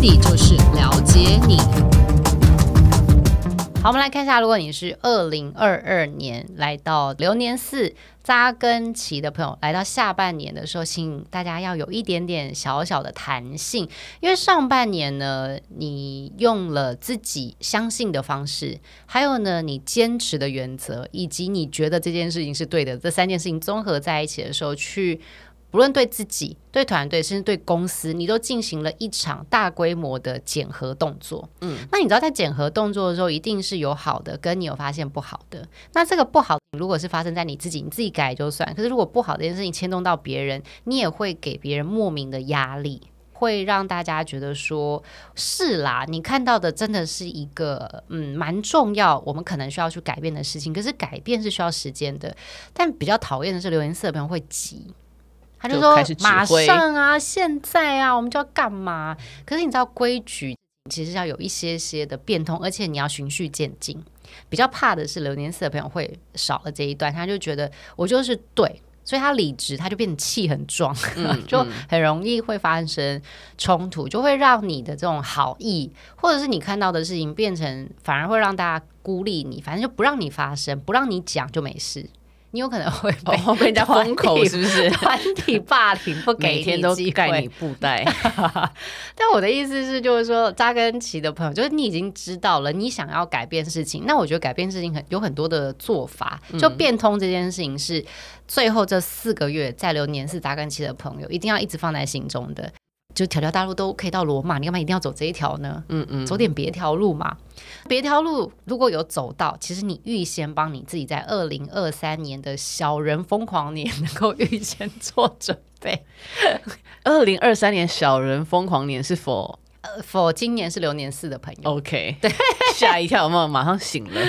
就是了解你。好，我们来看一下，如果你是二零二二年来到流年四扎根期的朋友，来到下半年的时候，请大家要有一点点小小的弹性，因为上半年呢，你用了自己相信的方式，还有呢，你坚持的原则，以及你觉得这件事情是对的，这三件事情综合在一起的时候去。不论对自己、对团队，甚至对公司，你都进行了一场大规模的检核动作。嗯，那你知道在检核动作的时候，一定是有好的，跟你有发现不好的。那这个不好，如果是发生在你自己，你自己改就算。可是如果不好这件事情牵动到别人，你也会给别人莫名的压力，会让大家觉得说，是啦，你看到的真的是一个嗯蛮重要，我们可能需要去改变的事情。可是改变是需要时间的，但比较讨厌的是留言四的朋友会急。他就说：“马上啊，现在啊，我们就要干嘛？可是你知道规矩其实要有一些些的变通，而且你要循序渐进。比较怕的是流年四的朋友会少了这一段，他就觉得我就是对，所以他理直，他就变得气很壮，嗯、就很容易会发生冲突，就会让你的这种好意，或者是你看到的事情变成反而会让大家孤立你，反正就不让你发生，不让你讲就没事。”你有可能会被、哦、被人家封口，是不是？团体霸凌不给你每天都盖你布袋。但我的意思是，就是说扎根期的朋友，就是你已经知道了，你想要改变事情，那我觉得改变事情很有很多的做法，就变通这件事情是最后这四个月在流年是扎根期的朋友一定要一直放在心中的。就条条大路都可以到罗马，你干嘛一定要走这一条呢？嗯嗯，走点别条路嘛。别条路如果有走到，其实你预先帮你自己在二零二三年的小人疯狂年能够预先做准备。二零二三年小人疯狂年是否？呃，否，今年是流年四的朋友。OK，对，吓一跳，有没有马上醒了？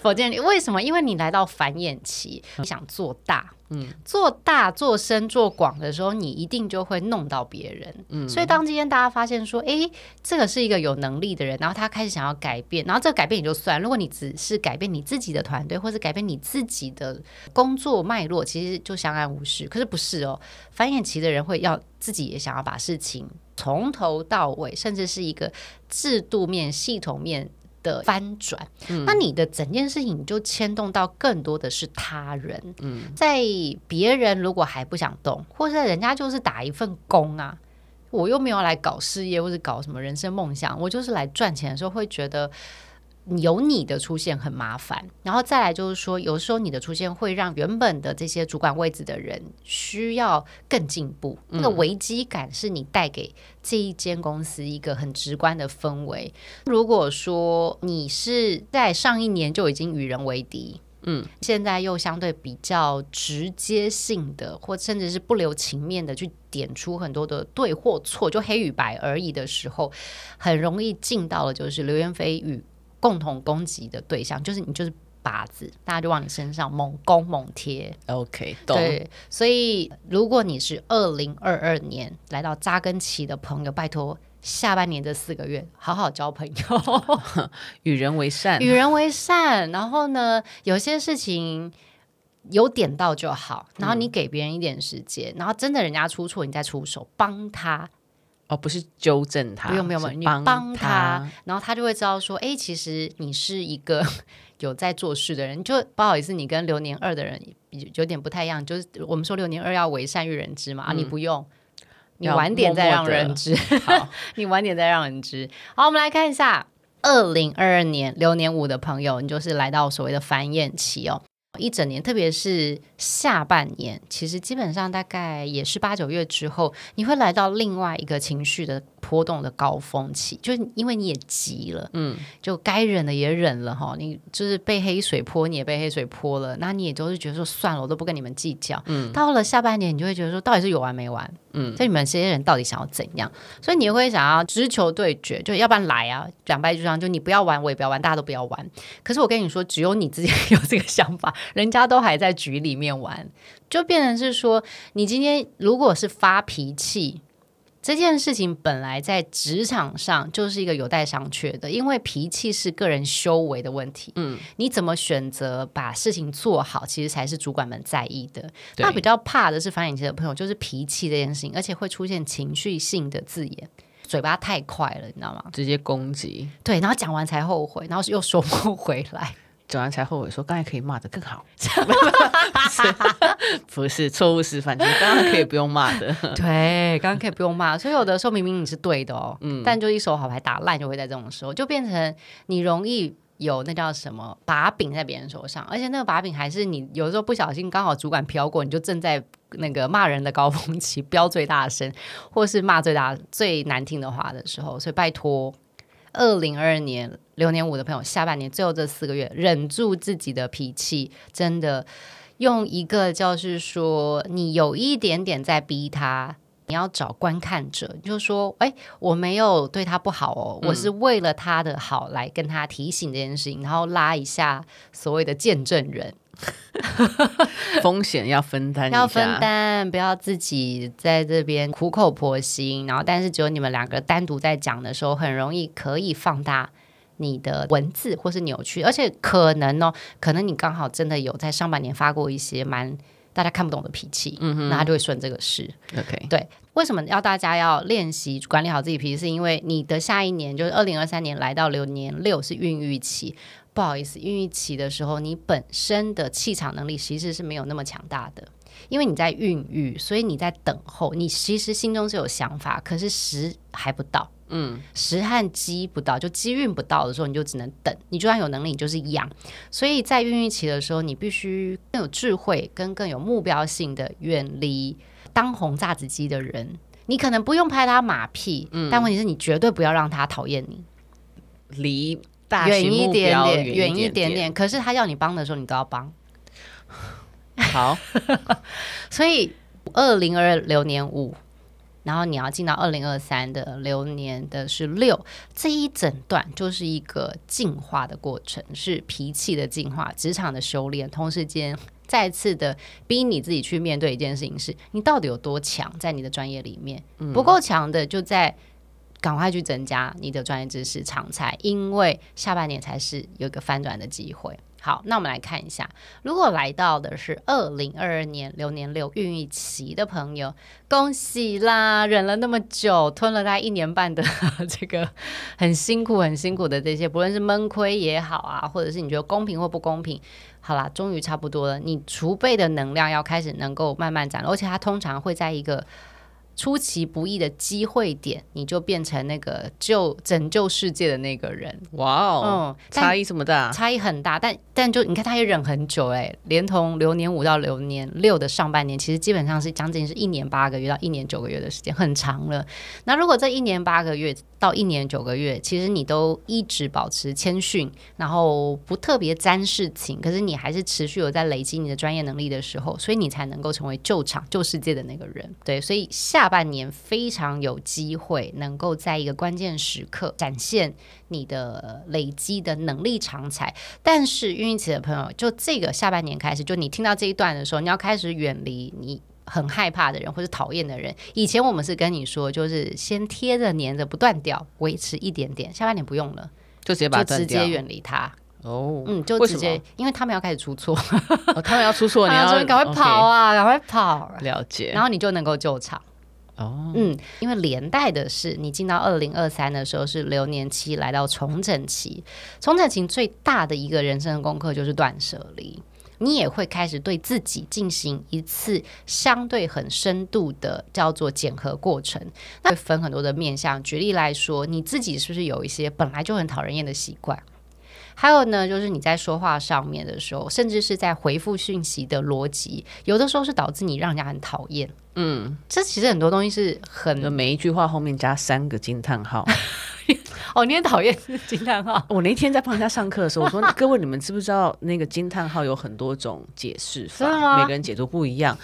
否见你为什么？因为你来到繁衍期，你想做大。嗯，做大、做深、做广的时候，你一定就会弄到别人。嗯，所以当今天大家发现说，哎，这个是一个有能力的人，然后他开始想要改变，然后这个改变也就算。如果你只是改变你自己的团队，或者改变你自己的工作脉络，其实就相安无事。可是不是哦，繁衍期的人会要自己也想要把事情从头到尾，甚至是一个制度面、系统面。的翻转，嗯、那你的整件事情就牵动到更多的是他人。嗯，在别人如果还不想动，或者人家就是打一份工啊，我又没有来搞事业或者搞什么人生梦想，我就是来赚钱的时候，会觉得。有你的出现很麻烦，然后再来就是说，有时候你的出现会让原本的这些主管位置的人需要更进步。嗯、那个危机感是你带给这一间公司一个很直观的氛围。如果说你是在上一年就已经与人为敌，嗯，现在又相对比较直接性的，或甚至是不留情面的去点出很多的对或错，就黑与白而已的时候，很容易进到了就是流言蜚语。共同攻击的对象就是你，就是靶子，大家就往你身上猛攻猛贴。OK，对，所以如果你是二零二二年来到扎根期的朋友，拜托下半年这四个月好好交朋友，与人为善，与人为善。然后呢，有些事情有点到就好，然后你给别人一点时间，嗯、然后真的人家出错，你再出手帮他。哦，不是纠正他，不用，不用不用，你帮他，然后他就会知道说，哎，其实你是一个 有在做事的人。就不好意思，你跟流年二的人有点不太一样。就是我们说流年二要为善于人知嘛，嗯、啊，你不用，你晚点再让人知，好 你晚点再让人知。好，我们来看一下二零二二年流年五的朋友，你就是来到所谓的繁衍期哦。一整年，特别是下半年，其实基本上大概也是八九月之后，你会来到另外一个情绪的波动的高峰期，就是因为你也急了，嗯，就该忍的也忍了哈，你就是被黑水泼，你也被黑水泼了，那你也都是觉得说算了，我都不跟你们计较。嗯，到了下半年，你就会觉得说，到底是有完没完？嗯，这你们这些人到底想要怎样？所以你会想要直球对决，就要不然来啊，两败俱伤，就你不要玩，我也不要玩，大家都不要玩。可是我跟你说，只有你自己有这个想法。人家都还在局里面玩，就变成是说，你今天如果是发脾气，这件事情本来在职场上就是一个有待商榷的，因为脾气是个人修为的问题。嗯，你怎么选择把事情做好，其实才是主管们在意的。对他比较怕的是繁衍期的朋友，就是脾气这件事情，而且会出现情绪性的字眼。嘴巴太快了，你知道吗？直接攻击。对，然后讲完才后悔，然后又说不回来，讲完才后悔，说刚才可以骂的更好。不是 错误示范，就是刚刚可以不用骂的。对，刚刚可以不用骂。所以有的时候明明你是对的哦，嗯，但就一手好牌打烂，就会在这种时候就变成你容易。有那叫什么把柄在别人手上，而且那个把柄还是你有时候不小心刚好主管飘过，你就正在那个骂人的高峰期，飙最大声，或是骂最大最难听的话的时候。所以拜托，二零二二年流年五的朋友，下半年最后这四个月，忍住自己的脾气，真的用一个就是说，你有一点点在逼他。你要找观看者，就是说，哎，我没有对他不好哦，嗯、我是为了他的好来跟他提醒这件事情，然后拉一下所谓的见证人，风险要分担，要分担，不要自己在这边苦口婆心，然后但是只有你们两个单独在讲的时候，很容易可以放大你的文字或是扭曲，而且可能哦，可能你刚好真的有在上半年发过一些蛮。大家看不懂的脾气，嗯哼，那他就会顺这个事。OK，对，为什么要大家要练习管理好自己脾气？是因为你的下一年就是二零二三年来到流年六是孕育期，不好意思，孕育期的时候，你本身的气场能力其实是没有那么强大的，因为你在孕育，所以你在等候，你其实心中是有想法，可是时还不到。嗯，时和机不到，就机运不到的时候，你就只能等。你就算有能力，你就是养。所以在孕育期的时候，你必须更有智慧，跟更有目标性的远离当红榨子机的人。你可能不用拍他马屁，嗯，但问题是你绝对不要让他讨厌你。离大远一点点，远一点点。可是他要你帮的时候，你都要帮。好，所以二零二六年五。然后你要进到二零二三的流年的是六，这一整段就是一个进化的过程，是脾气的进化，职场的修炼，同时间再次的逼你自己去面对一件事情是，是你到底有多强，在你的专业里面，不够强的就在赶快去增加你的专业知识常才，因为下半年才是有一个翻转的机会。好，那我们来看一下，如果来到的是二零二二年流年六孕育期的朋友，恭喜啦！忍了那么久，吞了大概一年半的 这个很辛苦、很辛苦的这些，不论是闷亏也好啊，或者是你觉得公平或不公平，好啦，终于差不多了。你储备的能量要开始能够慢慢展露，而且它通常会在一个。出其不意的机会点，你就变成那个救拯救世界的那个人。哇哦，嗯，差异这么大，差异很大。但但就你看，他也忍很久哎，连同流年五到流年六的上半年，其实基本上是将近是一年八个月到一年九个月的时间，很长了。那如果这一年八个月到一年九个月，其实你都一直保持谦逊，然后不特别沾事情，可是你还是持续有在累积你的专业能力的时候，所以你才能够成为救场救世界的那个人。对，所以下。下半年非常有机会能够在一个关键时刻展现你的累积的能力长才，但是孕育期的朋友，就这个下半年开始，就你听到这一段的时候，你要开始远离你很害怕的人或者讨厌的人。以前我们是跟你说，就是先贴着粘着不断掉，维持一点点。下半年不用了，就直接把就直接远离他。哦，嗯，就直接，因为他们要开始出错，哦，他们要出错，你要赶快跑啊，赶 Okay 快跑，了解，然后你就能够救场。哦，嗯，因为连带的是，你进到二零二三的时候是流年期来到重整期，重整期最大的一个人生的功课就是断舍离，你也会开始对自己进行一次相对很深度的叫做检核过程，那会分很多的面向。举例来说，你自己是不是有一些本来就很讨人厌的习惯？还有呢，就是你在说话上面的时候，甚至是在回复讯息的逻辑，有的时候是导致你让人家很讨厌。嗯，这其实很多东西是很每一句话后面加三个惊叹号。哦，你也讨厌惊叹号？我那天在帮人家上课的时候，我说各位，你们知不知道那个惊叹号有很多种解释法？每个人解读不一样。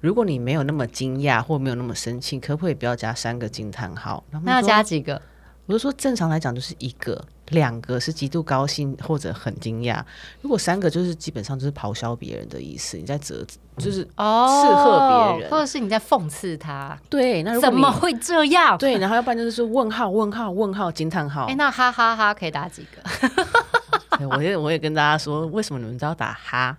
如果你没有那么惊讶或没有那么生气，可不可以不要加三个惊叹号？那要加几个？我就说正常来讲就是一个。两个是极度高兴或者很惊讶，如果三个就是基本上就是咆哮别人的意思，你在责就是哦斥喝别人，或者是你在讽刺他。对，那怎么会这样？对，然后要不然就是问号问号问号惊叹号。哎，那哈哈哈可以打几个？我也我也跟大家说，为什么你们都要打哈？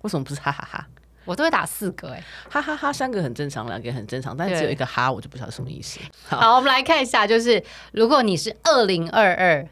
为什么不是哈哈哈？我都会打四个哎、欸，哈哈哈，三个很正常，两个很正常，但只有一个哈，我就不知道什么意思。好，好，我们来看一下，就是如果你是二零二二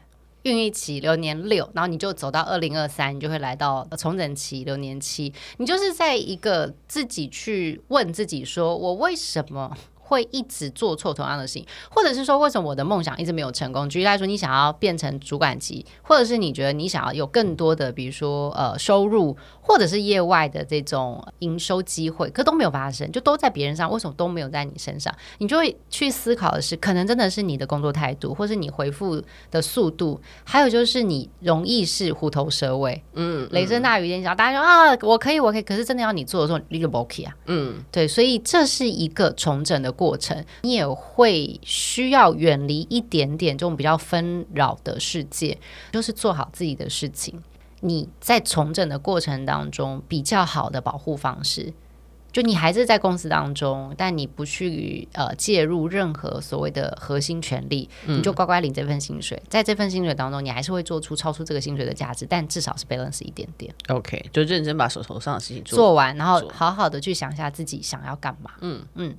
孕育期流年六，然后你就走到二零二三，你就会来到重整期流年七，你就是在一个自己去问自己说，我为什么？会一直做错同样的事情，或者是说，为什么我的梦想一直没有成功？举例来说，你想要变成主管级，或者是你觉得你想要有更多的，比如说呃收入，或者是业外的这种营收机会，可都没有发生，就都在别人上，为什么都没有在你身上？你就会去思考的是，可能真的是你的工作态度，或是你回复的速度，还有就是你容易是虎头蛇尾，嗯，雷声大雨点小，大家说啊，我可以，我可以，可是真的要你做的时候，你就不 OK 啊，嗯，对，所以这是一个重整的。过程，你也会需要远离一点点这种比较纷扰的世界，就是做好自己的事情。你在重整的过程当中，比较好的保护方式，就你还是在公司当中，但你不去呃介入任何所谓的核心权利，嗯、你就乖乖领这份薪水。在这份薪水当中，你还是会做出超出这个薪水的价值，但至少是 balance 一点点。OK，就认真把手头上的事情做，做完，然后好好的去想一下自己想要干嘛。嗯嗯。